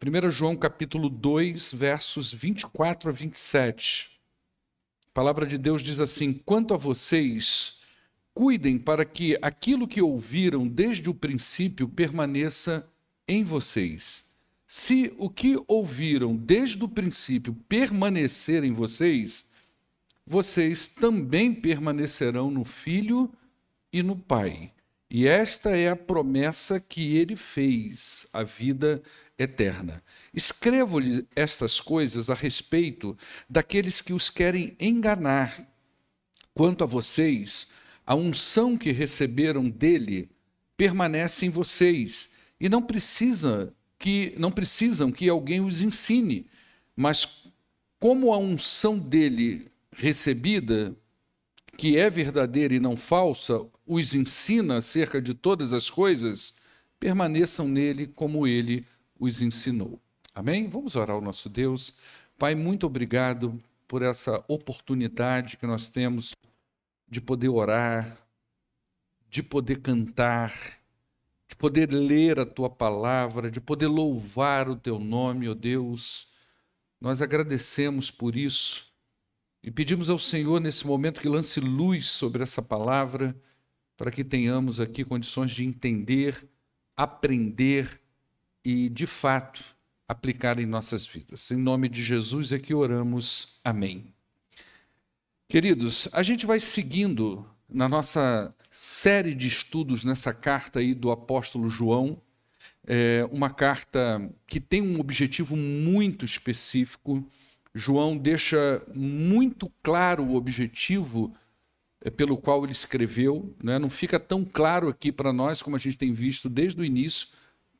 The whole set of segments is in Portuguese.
1 João capítulo 2, versos 24 a 27. A palavra de Deus diz assim: Quanto a vocês, cuidem para que aquilo que ouviram desde o princípio permaneça em vocês. Se o que ouviram desde o princípio permanecer em vocês, vocês também permanecerão no Filho e no Pai. E esta é a promessa que ele fez, a vida eterna. Escrevo-lhes estas coisas a respeito daqueles que os querem enganar. Quanto a vocês, a unção que receberam dele permanece em vocês e não precisa que não precisam que alguém os ensine, mas como a unção dele recebida, que é verdadeira e não falsa, os ensina acerca de todas as coisas, permaneçam nele como ele os ensinou. Amém? Vamos orar ao nosso Deus. Pai, muito obrigado por essa oportunidade que nós temos de poder orar, de poder cantar, de poder ler a tua palavra, de poder louvar o teu nome, ó oh Deus. Nós agradecemos por isso e pedimos ao Senhor nesse momento que lance luz sobre essa palavra, para que tenhamos aqui condições de entender, aprender e, de fato, aplicar em nossas vidas. Em nome de Jesus é que oramos. Amém. Queridos, a gente vai seguindo na nossa série de estudos nessa carta aí do apóstolo João, é uma carta que tem um objetivo muito específico. João deixa muito claro o objetivo pelo qual ele escreveu, né? não fica tão claro aqui para nós, como a gente tem visto desde o início,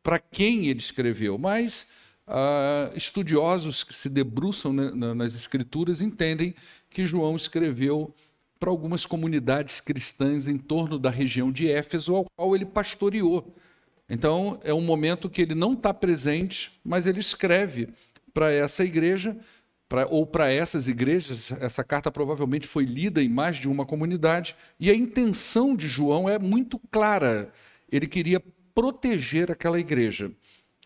para quem ele escreveu, mas uh, estudiosos que se debruçam nas escrituras entendem que João escreveu para algumas comunidades cristãs em torno da região de Éfeso, ao qual ele pastoreou. Então, é um momento que ele não está presente, mas ele escreve para essa igreja, pra, ou para essas igrejas. Essa carta provavelmente foi lida em mais de uma comunidade, e a intenção de João é muito clara. Ele queria proteger aquela igreja.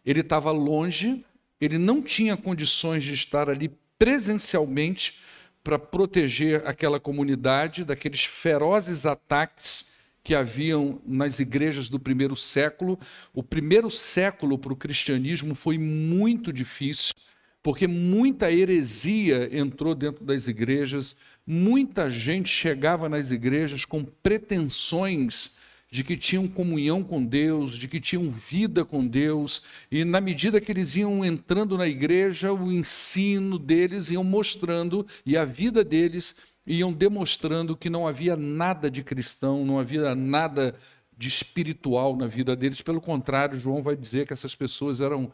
Ele estava longe, ele não tinha condições de estar ali presencialmente para proteger aquela comunidade daqueles ferozes ataques que haviam nas igrejas do primeiro século. O primeiro século para o cristianismo foi muito difícil, porque muita heresia entrou dentro das igrejas, muita gente chegava nas igrejas com pretensões de que tinham comunhão com Deus, de que tinham vida com Deus, e na medida que eles iam entrando na igreja, o ensino deles iam mostrando e a vida deles iam demonstrando que não havia nada de cristão, não havia nada de espiritual na vida deles. Pelo contrário, João vai dizer que essas pessoas eram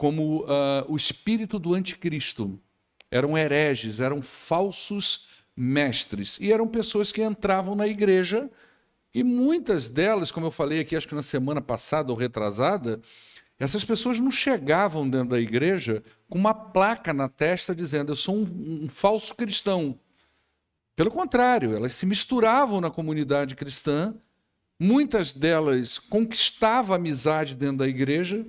como uh, o espírito do anticristo, eram hereges, eram falsos mestres, e eram pessoas que entravam na igreja. E muitas delas, como eu falei aqui, acho que na semana passada ou retrasada, essas pessoas não chegavam dentro da igreja com uma placa na testa dizendo eu sou um, um falso cristão. Pelo contrário, elas se misturavam na comunidade cristã, muitas delas conquistavam amizade dentro da igreja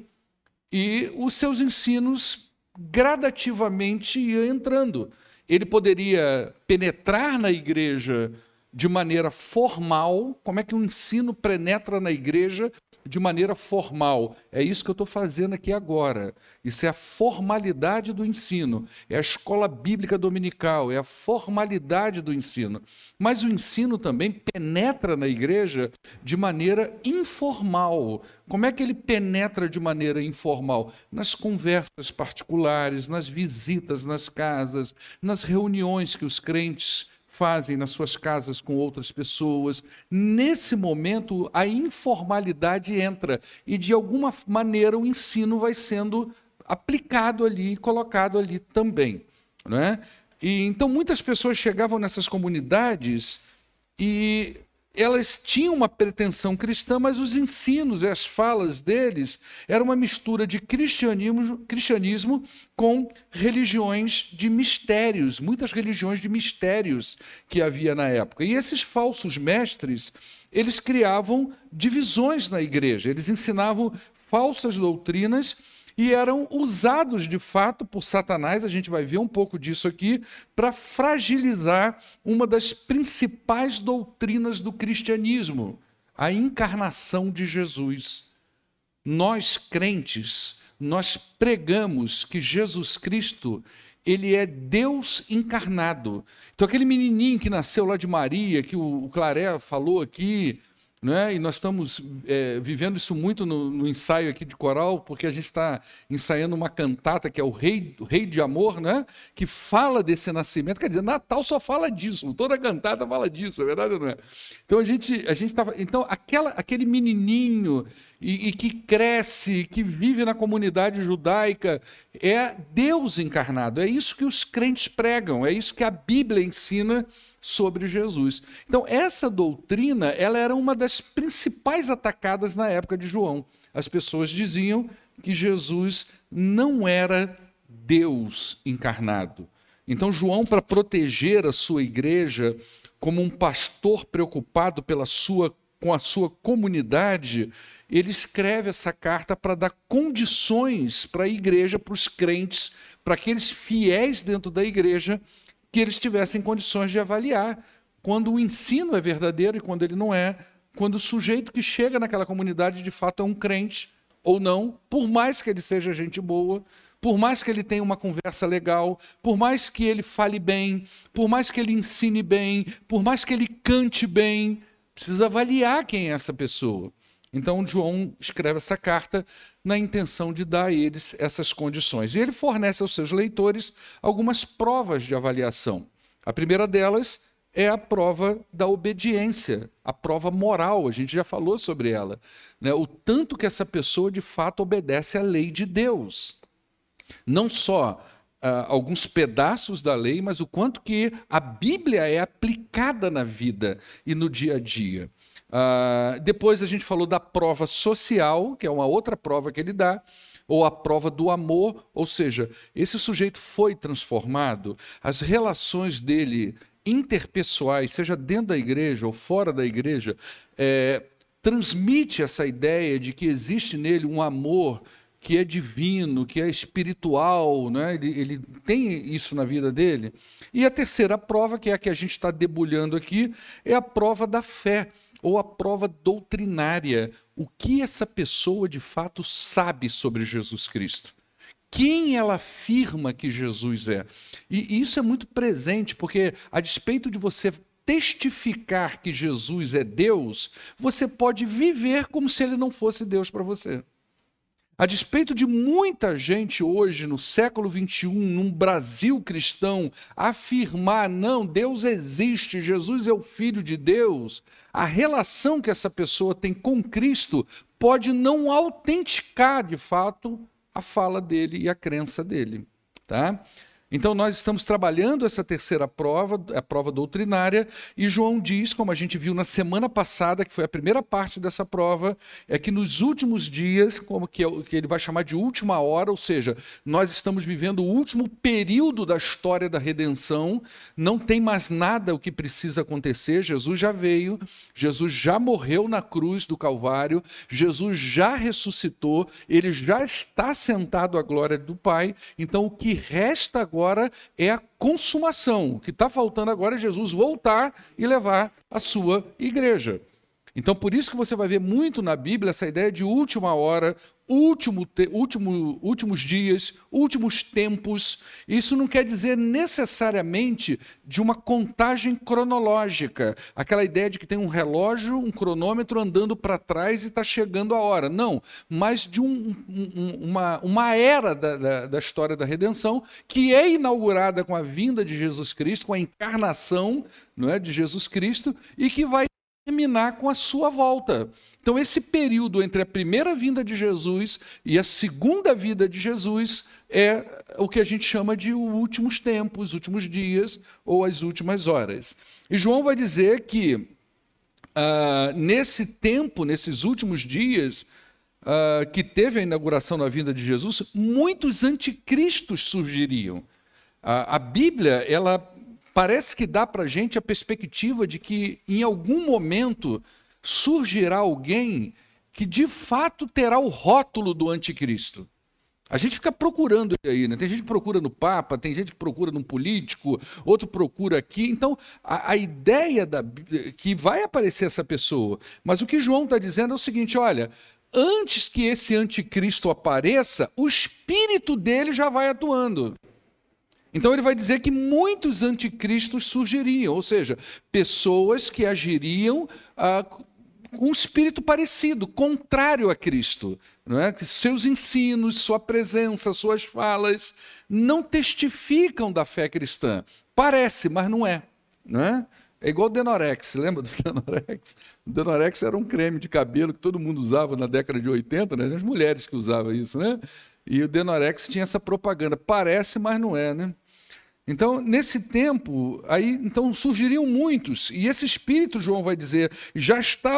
e os seus ensinos gradativamente iam entrando. Ele poderia penetrar na igreja de maneira formal, como é que o ensino penetra na igreja de maneira formal. É isso que eu estou fazendo aqui agora. Isso é a formalidade do ensino, é a escola bíblica dominical, é a formalidade do ensino. Mas o ensino também penetra na igreja de maneira informal. Como é que ele penetra de maneira informal? Nas conversas particulares, nas visitas nas casas, nas reuniões que os crentes fazem nas suas casas com outras pessoas. Nesse momento, a informalidade entra e, de alguma maneira, o ensino vai sendo aplicado ali, colocado ali também. Não é? E, então, muitas pessoas chegavam nessas comunidades e elas tinham uma pretensão cristã, mas os ensinos e as falas deles eram uma mistura de cristianismo, cristianismo com religiões de mistérios, muitas religiões de mistérios que havia na época. E esses falsos mestres, eles criavam divisões na igreja, eles ensinavam falsas doutrinas e eram usados de fato por Satanás, a gente vai ver um pouco disso aqui, para fragilizar uma das principais doutrinas do cristianismo, a encarnação de Jesus. Nós crentes, nós pregamos que Jesus Cristo ele é Deus encarnado. Então, aquele menininho que nasceu lá de Maria, que o Claré falou aqui, né? E nós estamos é, vivendo isso muito no, no, ensaio aqui de coral, porque a gente está ensaiando uma cantata que é o Rei, Rei de Amor, né? que fala desse nascimento. Quer dizer, Natal só fala disso, toda cantata fala disso, é verdade ou não é? Então a gente a estava. Então, aquela, aquele menininho e, e que cresce, que vive na comunidade judaica, é Deus encarnado. É isso que os crentes pregam, é isso que a Bíblia ensina sobre Jesus. Então, essa doutrina, ela era uma das principais atacadas na época de João. As pessoas diziam que Jesus não era Deus encarnado. Então, João, para proteger a sua igreja, como um pastor preocupado pela sua, com a sua comunidade, ele escreve essa carta para dar condições para a igreja, para os crentes, para aqueles fiéis dentro da igreja que eles tivessem condições de avaliar quando o ensino é verdadeiro e quando ele não é, quando o sujeito que chega naquela comunidade de fato é um crente ou não, por mais que ele seja gente boa, por mais que ele tenha uma conversa legal, por mais que ele fale bem, por mais que ele ensine bem, por mais que ele cante bem, precisa avaliar quem é essa pessoa. Então, João escreve essa carta na intenção de dar a eles essas condições. E ele fornece aos seus leitores algumas provas de avaliação. A primeira delas é a prova da obediência, a prova moral, a gente já falou sobre ela. Né? O tanto que essa pessoa de fato obedece à lei de Deus. Não só Uh, alguns pedaços da lei, mas o quanto que a Bíblia é aplicada na vida e no dia a dia. Uh, depois a gente falou da prova social, que é uma outra prova que ele dá, ou a prova do amor, ou seja, esse sujeito foi transformado, as relações dele interpessoais, seja dentro da igreja ou fora da igreja, é, transmite essa ideia de que existe nele um amor que é divino, que é espiritual, né? ele, ele tem isso na vida dele. E a terceira prova, que é a que a gente está debulhando aqui, é a prova da fé ou a prova doutrinária. O que essa pessoa de fato sabe sobre Jesus Cristo? Quem ela afirma que Jesus é? E isso é muito presente, porque a despeito de você testificar que Jesus é Deus, você pode viver como se ele não fosse Deus para você. A despeito de muita gente hoje, no século XXI, num Brasil cristão, afirmar: não, Deus existe, Jesus é o Filho de Deus, a relação que essa pessoa tem com Cristo pode não autenticar de fato a fala dele e a crença dele. Tá? Então, nós estamos trabalhando essa terceira prova, a prova doutrinária, e João diz, como a gente viu na semana passada, que foi a primeira parte dessa prova, é que nos últimos dias, como que, é, que ele vai chamar de última hora, ou seja, nós estamos vivendo o último período da história da redenção, não tem mais nada o que precisa acontecer, Jesus já veio, Jesus já morreu na cruz do Calvário, Jesus já ressuscitou, ele já está sentado à glória do Pai, então o que resta agora agora é a consumação. O que está faltando agora é Jesus voltar e levar a sua igreja. Então, por isso que você vai ver muito na Bíblia essa ideia de última hora, último, te, último, últimos dias, últimos tempos. Isso não quer dizer necessariamente de uma contagem cronológica, aquela ideia de que tem um relógio, um cronômetro andando para trás e está chegando a hora. Não, mas de um, um, uma, uma era da, da, da história da redenção que é inaugurada com a vinda de Jesus Cristo, com a encarnação não é, de Jesus Cristo, e que vai terminar com a sua volta. Então, esse período entre a primeira vinda de Jesus e a segunda vida de Jesus é o que a gente chama de últimos tempos, os últimos dias ou as últimas horas. E João vai dizer que uh, nesse tempo, nesses últimos dias, uh, que teve a inauguração da vinda de Jesus, muitos anticristos surgiriam. A Bíblia, ela parece que dá para a gente a perspectiva de que em algum momento surgirá alguém que de fato terá o rótulo do anticristo. A gente fica procurando aí, né? Tem gente que procura no Papa, tem gente que procura num político, outro procura aqui. Então, a, a ideia da, que vai aparecer essa pessoa. Mas o que João está dizendo é o seguinte: olha, antes que esse anticristo apareça, o espírito dele já vai atuando. Então ele vai dizer que muitos anticristos surgiriam, ou seja, pessoas que agiriam ah, com um espírito parecido, contrário a Cristo. Não é? Que seus ensinos, sua presença, suas falas não testificam da fé cristã. Parece, mas não é. Não é? É igual o Denorex, lembra do Denorex? O Denorex era um creme de cabelo que todo mundo usava na década de 80, né? as mulheres que usavam isso, né? E o Denorex tinha essa propaganda, parece, mas não é, né? Então, nesse tempo, aí então surgiriam muitos, e esse espírito, João vai dizer, já está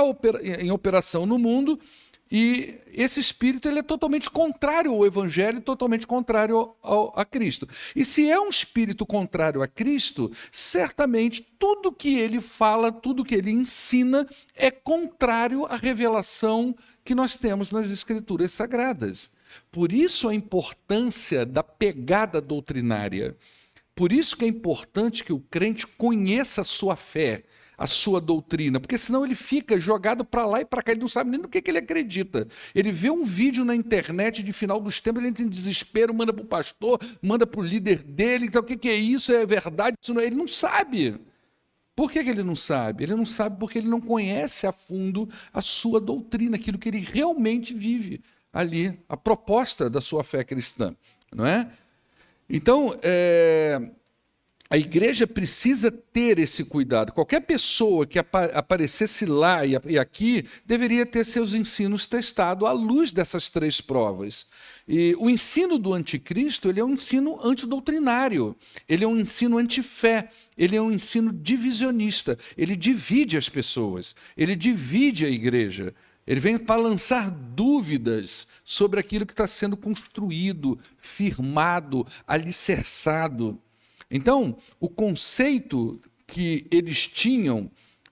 em operação no mundo, e esse espírito ele é totalmente contrário ao evangelho, totalmente contrário ao, a Cristo. E se é um espírito contrário a Cristo, certamente tudo que ele fala, tudo que ele ensina é contrário à revelação que nós temos nas escrituras sagradas. Por isso a importância da pegada doutrinária. Por isso que é importante que o crente conheça a sua fé, a sua doutrina, porque senão ele fica jogado para lá e para cá, ele não sabe nem no que, que, ele acredita. Ele vê um vídeo na internet de final dos tempos, ele entra em desespero, manda para o pastor, manda para o líder dele, então o que, que, é isso? É verdade? Isso não é? Ele não sabe. Por que, que ele não sabe? Ele não sabe porque ele não conhece a fundo a sua doutrina, aquilo que ele realmente vive ali, a proposta da sua fé cristã, não é? Então, é, a igreja precisa ter esse cuidado. Qualquer pessoa que aparecesse lá e aqui deveria ter seus ensinos testados à luz dessas três provas. E o ensino do anticristo ele é um ensino antidoutrinário, ele é um ensino antifé, ele é um ensino divisionista, ele divide as pessoas, ele divide a igreja. Ele vem para lançar dúvidas sobre aquilo que está sendo construído, firmado, alicerçado. Então, o conceito que eles tinham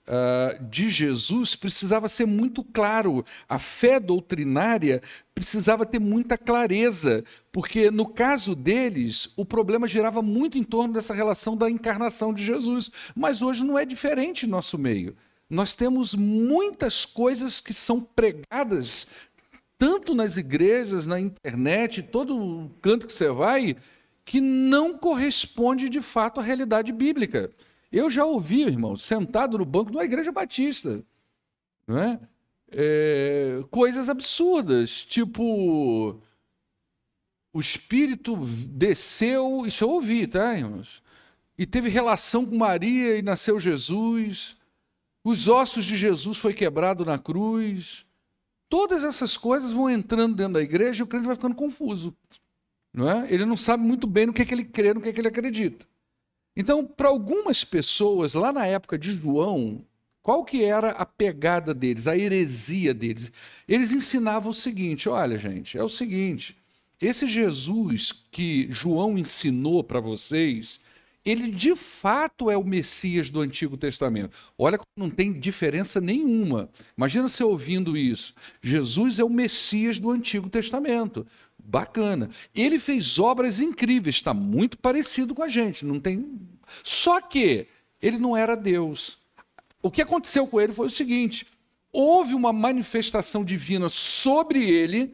uh, de Jesus precisava ser muito claro. A fé doutrinária precisava ter muita clareza, porque no caso deles, o problema girava muito em torno dessa relação da encarnação de Jesus. Mas hoje não é diferente no nosso meio nós temos muitas coisas que são pregadas, tanto nas igrejas, na internet, todo canto que você vai, que não corresponde de fato à realidade bíblica. Eu já ouvi, irmão, sentado no banco de uma igreja batista, é? É, coisas absurdas, tipo o Espírito desceu, isso eu ouvi, tá, irmãos? E teve relação com Maria e nasceu Jesus. Os ossos de Jesus foi quebrado na cruz. Todas essas coisas vão entrando dentro da igreja e o crente vai ficando confuso. Não é? Ele não sabe muito bem no que, é que ele crê, no que, é que ele acredita. Então, para algumas pessoas, lá na época de João, qual que era a pegada deles, a heresia deles? Eles ensinavam o seguinte: olha, gente, é o seguinte, esse Jesus que João ensinou para vocês, ele de fato é o Messias do Antigo Testamento. Olha não tem diferença nenhuma. Imagina você ouvindo isso. Jesus é o Messias do Antigo Testamento. Bacana. Ele fez obras incríveis, está muito parecido com a gente, não tem. Só que ele não era Deus. O que aconteceu com ele foi o seguinte: houve uma manifestação divina sobre ele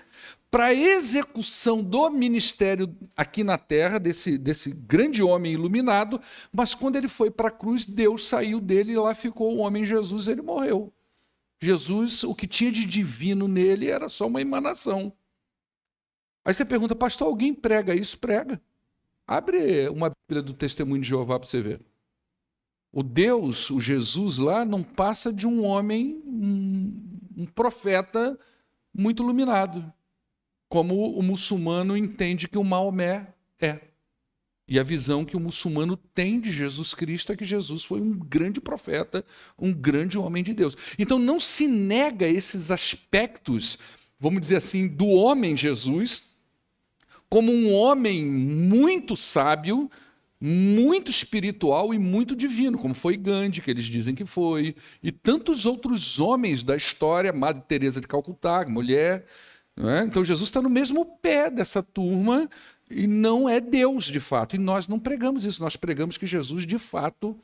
para execução do ministério aqui na terra, desse, desse grande homem iluminado, mas quando ele foi para a cruz, Deus saiu dele e lá ficou o homem Jesus, ele morreu. Jesus, o que tinha de divino nele era só uma emanação. Aí você pergunta, pastor, alguém prega isso? Prega. Abre uma Bíblia do Testemunho de Jeová para você ver. O Deus, o Jesus lá, não passa de um homem, um, um profeta muito iluminado como o muçulmano entende que o Maomé é. E a visão que o muçulmano tem de Jesus Cristo é que Jesus foi um grande profeta, um grande homem de Deus. Então não se nega esses aspectos, vamos dizer assim, do homem Jesus, como um homem muito sábio, muito espiritual e muito divino, como foi Gandhi, que eles dizem que foi, e tantos outros homens da história, Madre Teresa de Calcutá, mulher, É? Então Jesus está no mesmo pé dessa turma e não é Deus de fato. E nós não pregamos isso, nós pregamos que Jesus de fato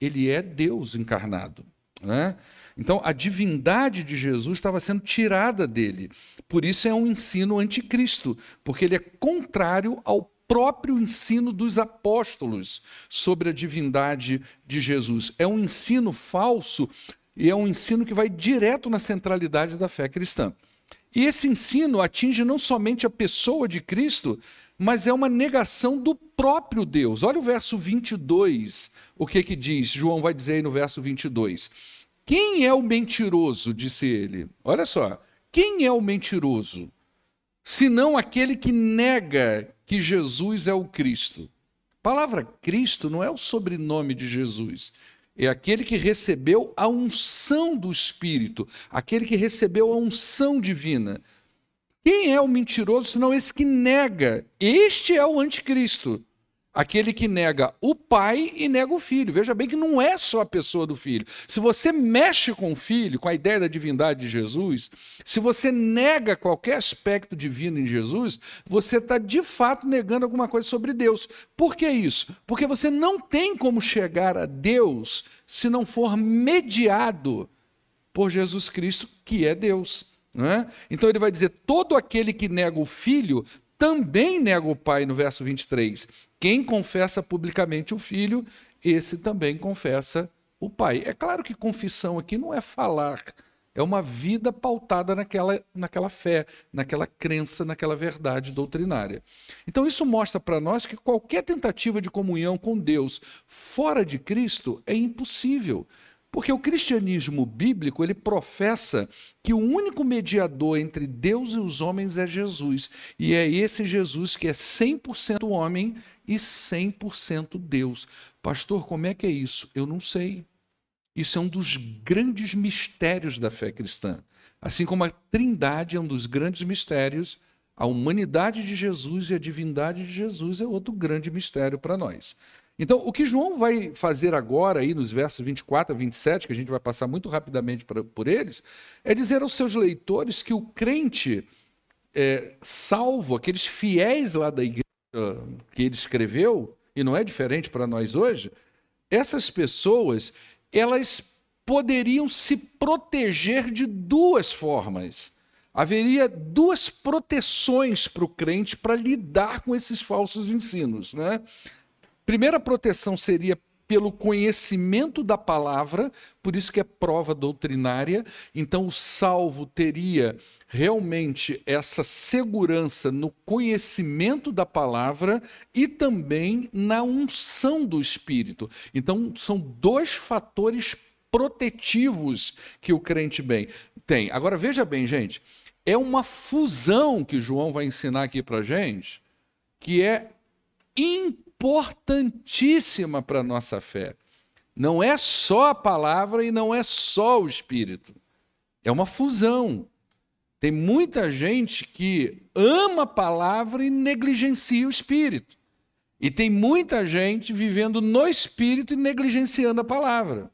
ele é Deus encarnado. Né? Então, a divindade de Jesus estava sendo tirada dele. Por isso é um ensino anticristo, porque ele é contrário ao próprio ensino dos apóstolos sobre a divindade de Jesus. É um ensino falso e é um ensino que vai direto na centralidade da fé cristã. E esse ensino atinge não somente a pessoa de Cristo, mas é uma negação do próprio Deus. Olha o verso 22, o que que diz? João vai dizer aí no verso 22. Quem é o mentiroso? disse ele. Olha só. Quem é o mentiroso? Senão aquele que nega que Jesus é o Cristo. A palavra Cristo não é o sobrenome de Jesus. É aquele que recebeu a unção do Espírito, aquele que recebeu a unção divina. Quem é o mentiroso senão esse que nega? Este é o anticristo. Aquele que nega o pai e nega o filho. Veja bem que não é só a pessoa do filho. Se você mexe com o filho, com a ideia da divindade de Jesus, se você nega qualquer aspecto divino em Jesus, você está de fato negando alguma coisa sobre Deus. Por que isso? Porque você não tem como chegar a Deus se não for mediado por Jesus Cristo, que é Deus. É? Então ele vai dizer: todo aquele que nega o filho também nega o pai, no verso 23. Quem confessa publicamente o filho, esse também confessa o pai. É claro que confissão aqui não é falar, é uma vida pautada naquela, naquela fé, naquela crença, naquela verdade doutrinária. Então, isso mostra para nós que qualquer tentativa de comunhão com Deus fora de Cristo é impossível. Porque o cristianismo bíblico, ele professa que o único mediador entre Deus e os homens é Jesus. E é esse Jesus que é 100% homem e 100% Deus. Pastor, como é que é isso? Eu não sei. Isso é um dos grandes mistérios da fé cristã. Assim como a Trindade é um dos grandes mistérios, a humanidade de Jesus e a divindade de Jesus é outro grande mistério para nós. Então, o que João vai fazer agora, aí nos versos 24 a 27, que a gente vai passar muito rapidamente por, eles, é dizer aos seus leitores que o crente é, salvo, aqueles fiéis lá da igreja que ele escreveu, e não é diferente para nós hoje, essas pessoas, elas poderiam se proteger de duas formas. Haveria duas proteções para o crente para lidar com esses falsos ensinos. Né? Primeira proteção seria pelo conhecimento da palavra, por isso que é prova doutrinária. Então, o salvo teria realmente essa segurança no conhecimento da palavra e também na unção do Espírito. Então, são dois fatores protetivos que o crente bem tem. Agora, veja bem, gente, é uma fusão que João vai ensinar aqui para gente, que é importante importantíssima para a nossa fé. Não é só a palavra e não é só o Espírito. É uma fusão. Tem muita gente que ama a palavra e negligencia o Espírito. E tem muita gente vivendo no Espírito e negligenciando a palavra.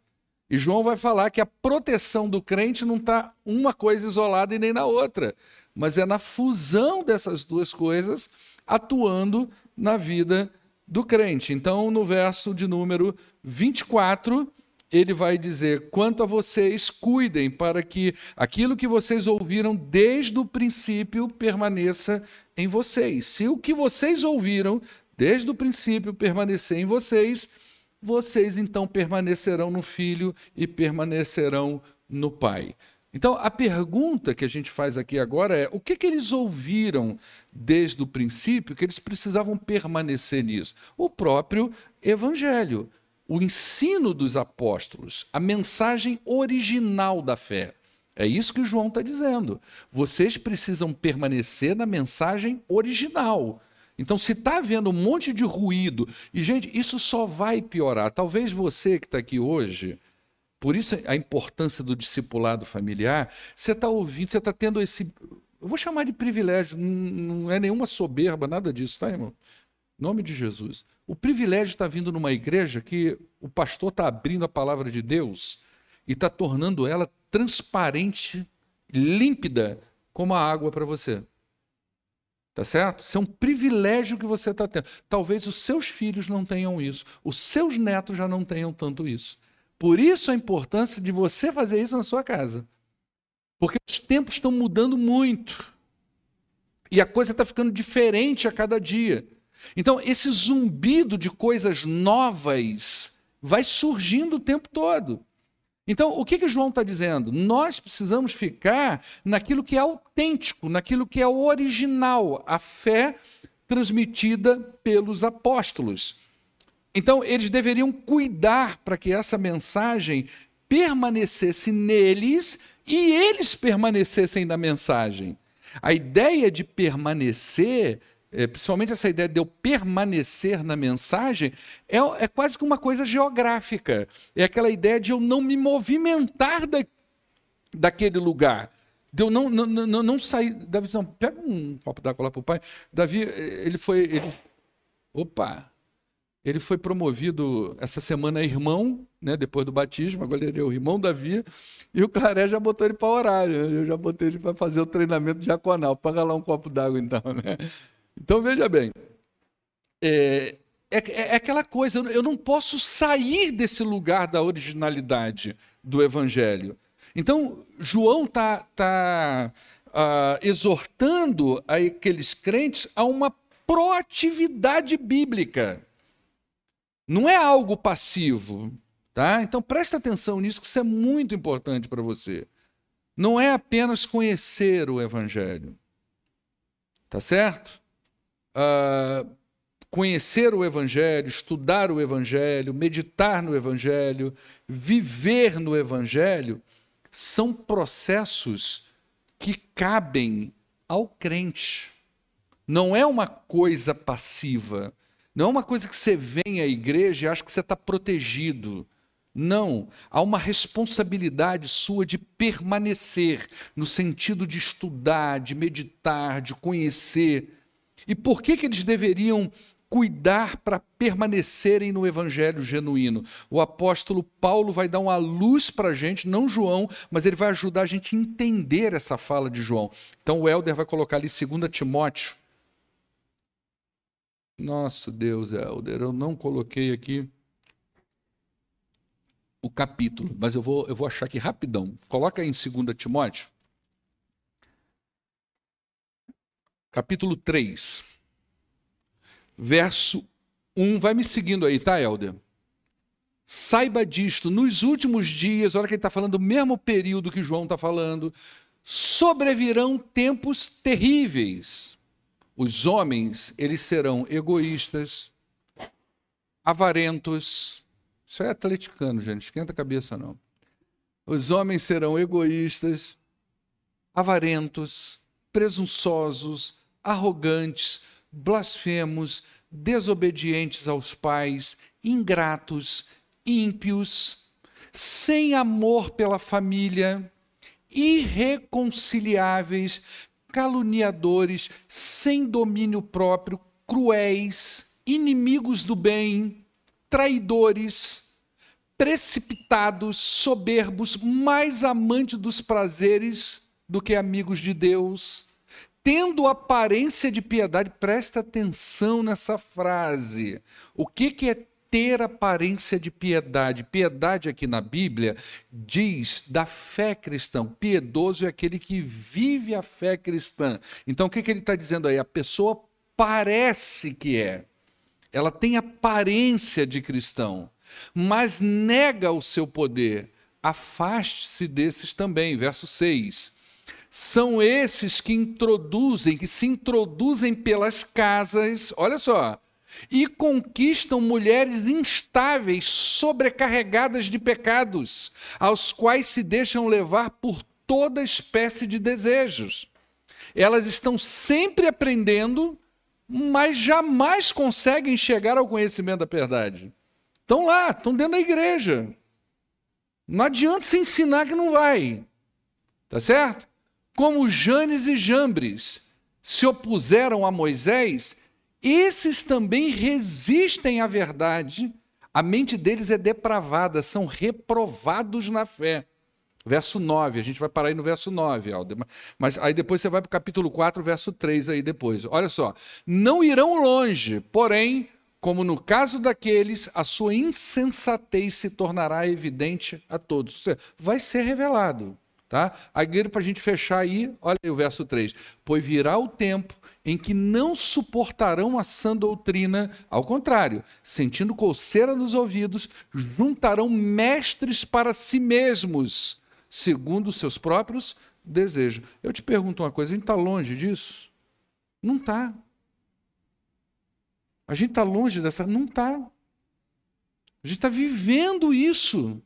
E João vai falar que a proteção do crente não está uma coisa isolada e nem na outra, mas é na fusão dessas duas coisas atuando na vida do crente. Então, no verso de número 24, ele vai dizer: Quanto a vocês, cuidem para que aquilo que vocês ouviram desde o princípio permaneça em vocês. Se o que vocês ouviram desde o princípio permanecer em vocês, vocês então permanecerão no Filho e permanecerão no Pai. Então, a pergunta que a gente faz aqui agora é: o que, que eles ouviram desde o princípio que eles precisavam permanecer nisso? O próprio Evangelho, o ensino dos apóstolos, a mensagem original da fé. É isso que João está dizendo. Vocês precisam permanecer na mensagem original. Então, se está havendo um monte de ruído, e gente, isso só vai piorar. Talvez você que está aqui hoje por isso a importância do discipulado familiar. Você está ouvindo, você está tendo esse. Eu vou chamar de privilégio, não é nenhuma soberba, nada disso, tá, irmão? Em nome de Jesus. O privilégio está vindo numa igreja que o pastor está abrindo a palavra de Deus e está tornando ela transparente, límpida como a água para você. Tá certo? Isso é um privilégio que você está tendo. Talvez os seus filhos não tenham isso, os seus netos já não tenham tanto isso. Por isso a importância de você fazer isso na sua casa. Porque os tempos estão mudando muito. E a coisa está ficando diferente a cada dia. Então, esse zumbido de coisas novas vai surgindo o tempo todo. Então, o que, que João está dizendo? Nós precisamos ficar naquilo que é autêntico, naquilo que é original, a fé transmitida pelos apóstolos. Então, eles deveriam cuidar para que essa mensagem permanecesse neles e eles permanecessem na mensagem. A ideia de permanecer é, principalmente essa ideia de eu permanecer na mensagem, é, é quase que uma coisa geográfica. É aquela ideia de eu não me movimentar da, daquele lugar. De eu não, não, não, não sair. Davi, não, pega um copo d'água lá para o pai. Davi, ele foi. Ele, opa! Ele foi promovido essa semana a irmão, né, depois do batismo, agora ele é o irmão Davi, e o Claré já botou ele para orar. Né? Eu já botei ele para fazer o treinamento diaconal. Paga lá um copo d'água, então. Né? Então veja bem, é, é, é, aquela coisa, eu não posso sair desse lugar da originalidade do Evangelho. Então, João está tá, uh, exortando aqueles crentes a uma proatividade bíblica. Não é algo passivo. Tá? Então presta atenção nisso, que isso é muito importante para você. Não é apenas conhecer o Evangelho. Tá certo? uh, conhecer o Evangelho, estudar o Evangelho, meditar no Evangelho, viver no Evangelho, são processos que cabem ao crente. Não é uma coisa passiva. Não é uma coisa que você vem à igreja e acha que você está protegido. Não, há uma responsabilidade sua de permanecer, no sentido de estudar, de meditar, de conhecer, e por que, que eles deveriam cuidar para permanecerem no evangelho genuíno? O apóstolo Paulo vai dar uma luz para a gente, não João, mas ele vai ajudar a gente a entender essa fala de João. Então o Helder vai colocar ali 2 Timóteo. Nossa Deus, Helder, eu não coloquei aqui o capítulo, mas eu vou, eu vou achar aqui rapidão. Coloca aí em 2 Timóteo. capítulo 3, verso 1. Vai me seguindo aí, tá, Helder? Saiba disto, nos últimos dias, olha que ele está falando do mesmo período que João está falando, sobrevirão tempos terríveis. Os homens, eles serão egoístas, avarentos. Isso é atleticano, gente, esquenta a cabeça não. Os homens serão egoístas, avarentos, presunçosos, arrogantes, blasfemos, desobedientes aos pais, ingratos, ímpios, sem amor pela família, irreconciliáveis, caluniadores, sem domínio próprio, cruéis, inimigos do bem, traidores, precipitados, soberbos, mais amantes dos prazeres do que amigos de Deus tendo aparência de piedade, presta atenção nessa frase. O que, que é ter aparência de piedade? Piedade aqui na Bíblia diz da fé cristã. Piedoso é aquele que vive a fé cristã. Então o que, que ele está dizendo aí? A pessoa parece que é. Ela tem aparência de cristão, mas nega o seu poder. Afaste-se desses também. Verso 6 são esses que introduzem, que se introduzem pelas casas, olha só, e conquistam mulheres instáveis, sobrecarregadas de pecados, aos quais se deixam levar por toda espécie de desejos. Elas estão sempre aprendendo, mas jamais conseguem chegar ao conhecimento da verdade. Estão lá, estão dentro da igreja. Não adianta se ensinar que não vai. Tá certo? como Janes e Jambres se opuseram a Moisés, esses também resistem à verdade. A mente deles é depravada, são reprovados na fé. Verso 9, a gente vai parar aí no verso 9, Aldo. Mas aí depois você vai para o capítulo 4, verso 3 aí depois. Olha só. Não irão longe, porém, como no caso daqueles, a sua insensatez se tornará evidente a todos. Vai ser revelado. Tá? Aí para a gente fechar aí, olha aí o verso 3. Pois virá o tempo em que não suportarão a sã doutrina, ao contrário, sentindo coceira nos ouvidos, juntarão mestres para si mesmos segundo os seus próprios desejos. Eu te pergunto uma coisa: a gente está longe disso? Não está. A gente está longe dessa. Não está. A gente está vivendo isso.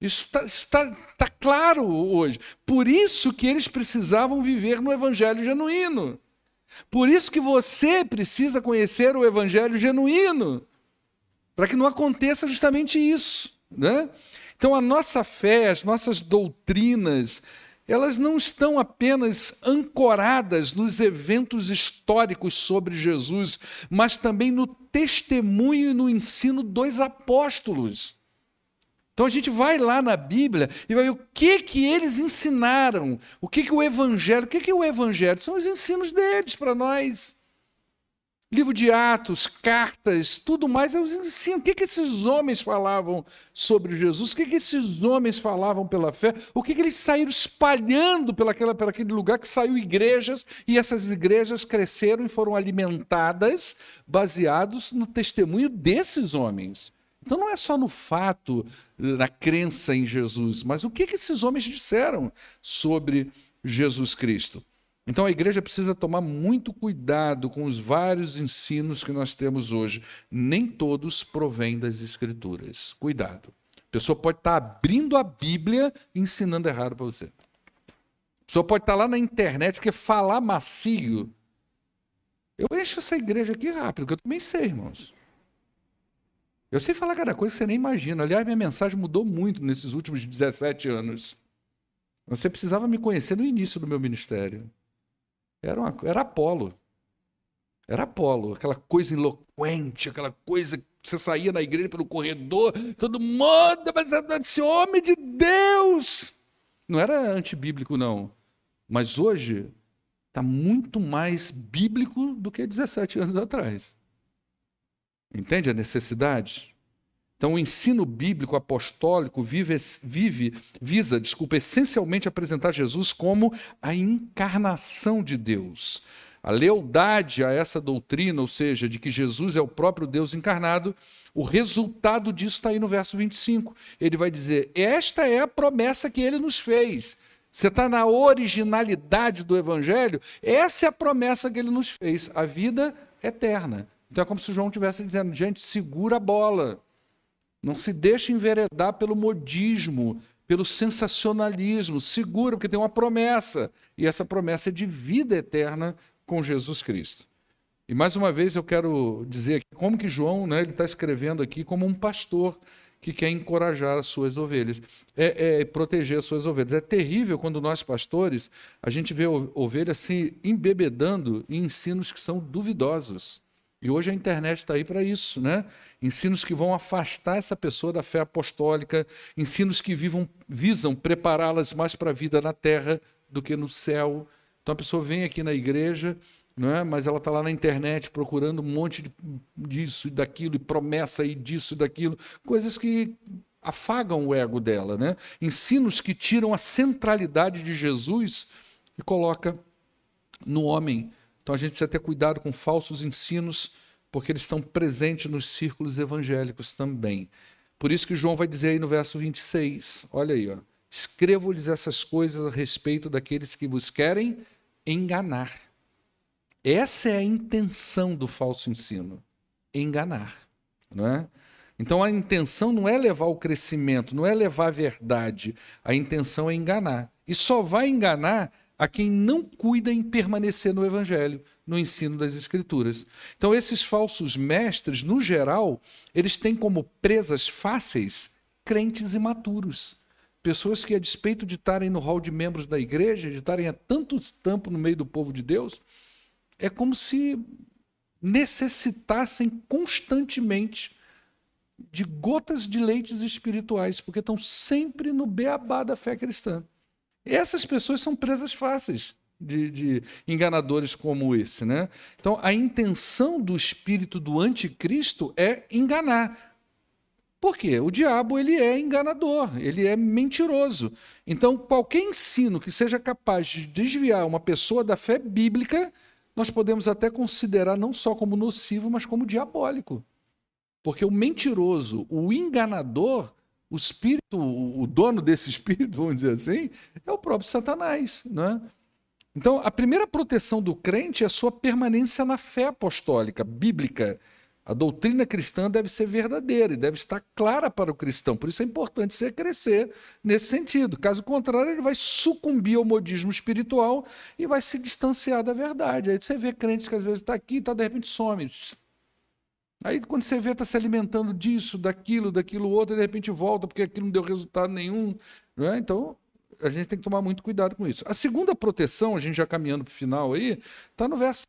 Isso está tá, tá claro hoje. Por isso que eles precisavam viver no evangelho genuíno. Por isso que você precisa conhecer o evangelho genuíno. Para que não aconteça justamente isso. Né? Então, a nossa fé, as nossas doutrinas, elas não estão apenas ancoradas nos eventos históricos sobre Jesus, mas também no testemunho e no ensino dos apóstolos. Então a gente vai lá na Bíblia e vai ver o que que eles ensinaram, o que que o evangelho, o que que é o evangelho? São os ensinos deles para nós. Livro de Atos, cartas, tudo mais, eu ensino. O que, que esses homens falavam sobre Jesus? O que, que esses homens falavam pela fé? O que, que eles saíram espalhando pelaquela, pelaquele lugar que saiu igrejas e essas igrejas cresceram e foram alimentadas baseados no testemunho desses homens. Então não é só no fato, na crença em Jesus, mas o que, que esses homens disseram sobre Jesus Cristo. Então a igreja precisa tomar muito cuidado com os vários ensinos que nós temos hoje. Nem todos provêm das Escrituras. Cuidado. A pessoa pode estar abrindo a Bíblia e ensinando errado para você. A pessoa pode estar lá na internet, porque falar macio. Eu encho essa igreja aqui rápido, porque eu também sei, irmãos. Eu sei falar cada coisa que você nem imagina. Aliás, minha mensagem mudou muito nesses últimos 17 anos. Você precisava me conhecer no início do meu ministério. Era, uma, era Apolo. Era Apolo, aquela coisa eloquente, aquela coisa que você saía na igreja pelo corredor, todo mundo, mas esse homem de Deus. Não era antibíblico, não. Mas hoje está muito mais bíblico do que 17 anos atrás. Entende a necessidade? Então, o ensino bíblico apostólico vive, vive, visa, desculpa, essencialmente apresentar Jesus como a encarnação de Deus. A lealdade a essa doutrina, ou seja, de que Jesus é o próprio Deus encarnado, o resultado disso está aí no verso 25. Ele vai dizer: Esta é a promessa que ele nos fez. Você está na originalidade do Evangelho? Essa é a promessa que ele nos fez, a vida eterna. Então é como se João estivesse dizendo: gente, segura a bola. Não se deixe enveredar pelo modismo, pelo sensacionalismo. Segura, porque tem uma promessa. E essa promessa é de vida eterna com Jesus Cristo. E mais uma vez eu quero dizer como que João né, está escrevendo aqui como um pastor que quer encorajar as suas ovelhas, é, é, proteger as suas ovelhas. É terrível quando nós, pastores, a gente vê ovelhas se embebedando em ensinos que são duvidosos. E hoje a internet está aí para isso, né? Ensinos que vão afastar essa pessoa da fé apostólica, ensinos que vivam, visam prepará-las mais para a vida na terra do que no céu. Então a pessoa vem aqui na igreja, não é? mas ela está lá na internet procurando um monte de, disso e daquilo, e promessa e disso e daquilo, coisas que afagam o ego dela. Né? Ensinos que tiram a centralidade de Jesus e coloca no homem então a gente precisa ter cuidado com falsos ensinos, porque eles estão presentes nos círculos evangélicos também. Por isso que João vai dizer aí no verso 26, olha aí, ó, escrevo-lhes essas coisas a respeito daqueles que vos querem enganar. Essa é a intenção do falso ensino, enganar, não é? Então a intenção não é levar o crescimento, não é levar a verdade, a intenção é enganar. E só vai enganar a quem não cuida em permanecer no Evangelho, no ensino das Escrituras. Então, esses falsos mestres, no geral, eles têm como presas fáceis crentes imaturos. Pessoas que, a despeito de estarem no hall de membros da igreja, de estarem há tanto tempo no meio do povo de Deus, é como se necessitassem constantemente de gotas de leites espirituais, porque estão sempre no beabá da fé cristã. Essas pessoas são presas fáceis de, de, enganadores como esse. Né? Então, a intenção do espírito do anticristo é enganar. Por quê? O diabo ele é enganador, ele é mentiroso. Então, qualquer ensino que seja capaz de desviar uma pessoa da fé bíblica, nós podemos até considerar não só como nocivo, mas como diabólico. Porque o mentiroso, o enganador, o espírito, o dono desse espírito, vamos dizer assim, é o próprio Satanás. Né? Então, a primeira proteção do crente é a sua permanência na fé apostólica, bíblica. A doutrina cristã deve ser verdadeira e deve estar clara para o cristão. Por isso é importante você crescer nesse sentido. Caso contrário, ele vai sucumbir ao modismo espiritual e vai se distanciar da verdade. Aí você vê crentes que às vezes está aqui e tá, de repente some. Aí quando você vê, está se alimentando disso, daquilo, daquilo outro, e de repente volta porque aquilo não deu resultado nenhum. Né? Então, a gente tem que tomar muito cuidado com isso. A segunda proteção, a gente já caminhando para o final aí, está no verso.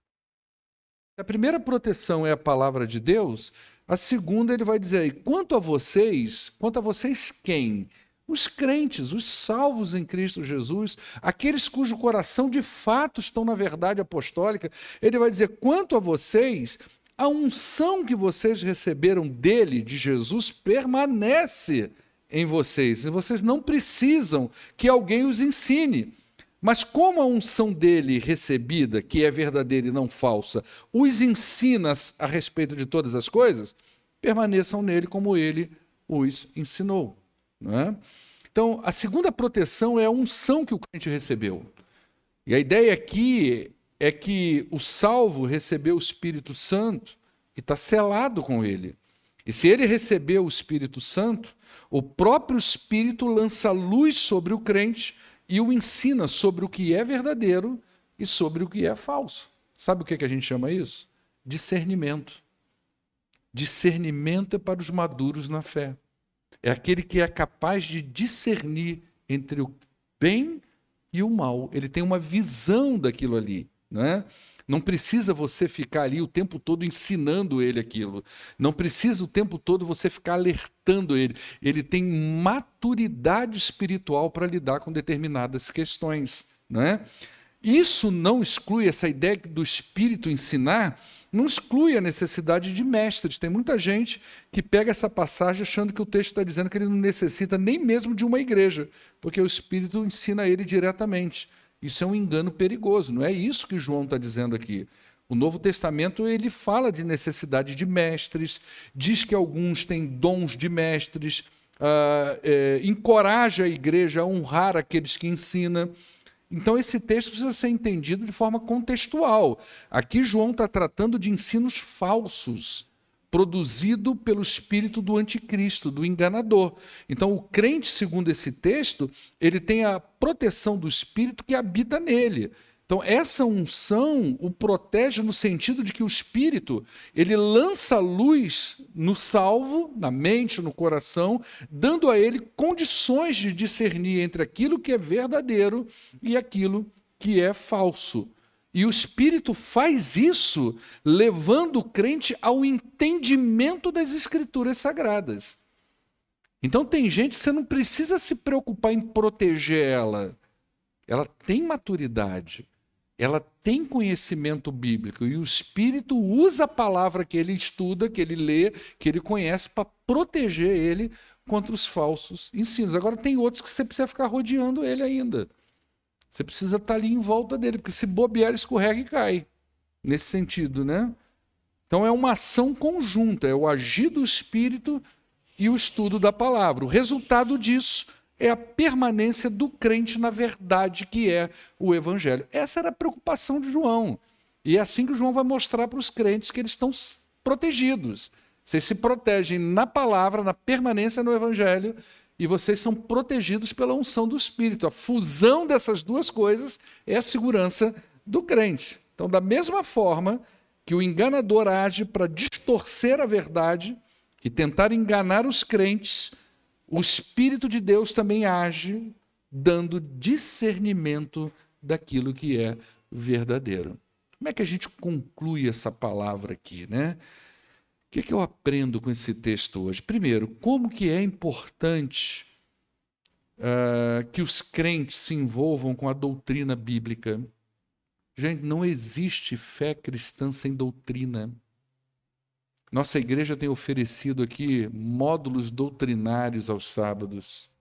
A primeira proteção é a palavra de Deus, a segunda ele vai dizer aí, quanto a vocês, quanto a vocês quem? Os crentes, os salvos em Cristo Jesus, aqueles cujo coração de fato estão na verdade apostólica, ele vai dizer: quanto a vocês, a unção que vocês receberam dele, de Jesus, permanece em vocês. E vocês não precisam que alguém os ensine. Mas como a unção dele recebida, que é verdadeira e não falsa, os ensina a respeito de todas as coisas, permaneçam nele como ele os ensinou. É? Então, a segunda proteção é a unção que o crente recebeu. E a ideia aqui é que o salvo recebeu o Espírito Santo e está selado com ele. E se ele recebeu o Espírito Santo, o próprio Espírito lança luz sobre o crente e o ensina sobre o que é verdadeiro e sobre o que é falso. Sabe o que a gente chama isso? Discernimento. Discernimento é para os maduros na fé. É aquele que é capaz de discernir entre o bem e o mal. Ele tem uma visão daquilo ali. Não é? Não precisa você ficar ali o tempo todo ensinando ele aquilo. Não precisa o tempo todo você ficar alertando ele. Ele tem maturidade espiritual para lidar com determinadas questões. Não é? Isso não exclui essa ideia do espírito ensinar, não exclui a necessidade de mestres. Tem muita gente que pega essa passagem achando que o texto está dizendo que ele não necessita nem mesmo de uma igreja, porque o espírito ensina ele diretamente. Isso é um engano perigoso, não é isso que João está dizendo aqui. O Novo Testamento ele fala de necessidade de mestres, diz que alguns têm dons de mestres, uh, é, encoraja a igreja a honrar aqueles que ensina. Então, esse texto precisa ser entendido de forma contextual. Aqui, João está tratando de ensinos falsos produzido pelo espírito do anticristo, do enganador. Então, o crente, segundo esse texto, ele tem a proteção do espírito que habita nele. Então, essa unção o protege no sentido de que o espírito, ele lança luz no salvo, na mente, no coração, dando a ele condições de discernir entre aquilo que é verdadeiro e aquilo que é falso. E o Espírito faz isso levando o crente ao entendimento das Escrituras Sagradas. Então tem gente que você não precisa se preocupar em proteger ela. Ela tem maturidade, ela tem conhecimento bíblico e o Espírito usa a palavra que ele estuda, que ele lê, que ele conhece para proteger ele contra os falsos ensinos. Agora tem outros que você precisa ficar rodeando ele ainda. Você precisa estar ali em volta dele, porque se bobear, ele escorrega e cai. Nesse sentido, né? Então é uma ação conjunta, é o agir do Espírito e o estudo da palavra. O resultado disso é a permanência do crente na verdade que é o Evangelho. Essa era a preocupação de João. E é assim que João vai mostrar para os crentes que eles estão protegidos. Vocês se protegem na palavra, na permanência no Evangelho, e vocês são protegidos pela unção do Espírito. A fusão dessas duas coisas é a segurança do crente. Então, da mesma forma que o enganador age para distorcer a verdade e tentar enganar os crentes, o Espírito de Deus também age dando discernimento daquilo que é verdadeiro. Como é que a gente conclui essa palavra aqui, né? O que, que eu aprendo com esse texto hoje? Primeiro, como que é importante uh, que os crentes se envolvam com a doutrina bíblica. Gente, não existe fé cristã sem doutrina. Nossa igreja tem oferecido aqui módulos doutrinários aos sábados.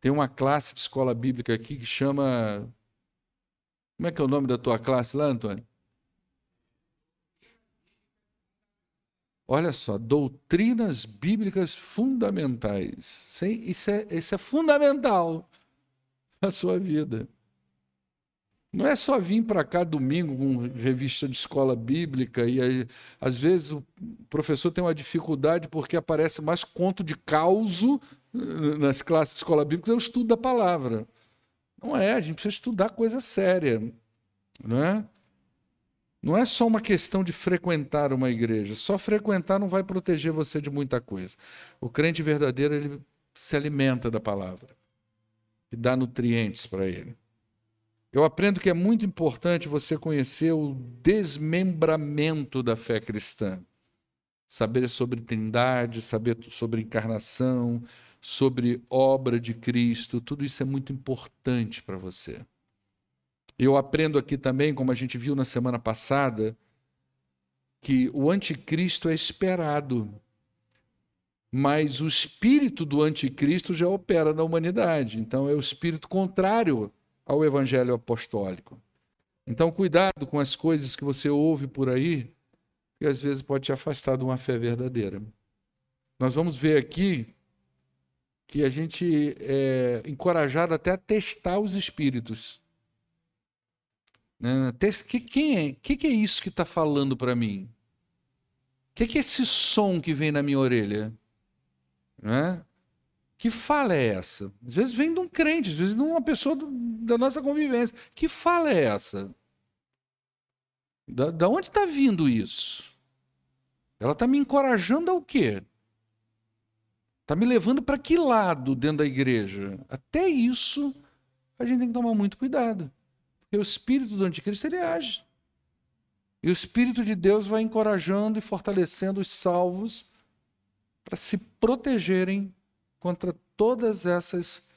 Tem uma classe de escola bíblica aqui que chama. Como é que é o nome da tua classe lá, Antônio? Olha só, doutrinas bíblicas fundamentais. Isso é, isso é fundamental na sua vida. Não é só vir para cá domingo com revista de escola bíblica e aí, às vezes o professor tem uma dificuldade porque aparece mais conto de causo nas classes de escola bíblica, é o estudo da palavra. Não é, a gente precisa estudar coisa séria, não é? Não é só uma questão de frequentar uma igreja. Só frequentar não vai proteger você de muita coisa. O crente verdadeiro ele se alimenta da palavra e dá nutrientes para ele. Eu aprendo que é muito importante você conhecer o desmembramento da fé cristã. Saber sobre trindade, saber sobre encarnação, sobre obra de Cristo, tudo isso é muito importante para você. Eu aprendo aqui também, como a gente viu na semana passada, que o anticristo é esperado, mas o espírito do anticristo já opera na humanidade. Então é o espírito contrário ao evangelho apostólico. Então cuidado com as coisas que você ouve por aí, que às vezes pode te afastar de uma fé verdadeira. Nós vamos ver aqui que a gente é encorajado até a testar os espíritos. Né? Que, quem é? que, que é isso que está falando para mim? O que, que é esse som que vem na minha orelha? Né? Que fala é essa? Às vezes vem de um crente, às vezes de uma pessoa do, da nossa convivência. Que fala é essa? Da, da onde está vindo isso? Ela está me encorajando ao quê? Está me levando para que lado dentro da igreja? Até isso a gente tem que tomar muito cuidado. O espírito do anticristo ele age. E o espírito de Deus vai encorajando e fortalecendo os salvos para se protegerem contra todas essas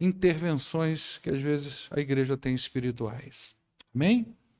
intervenções que às vezes a igreja tem espirituais. Amém?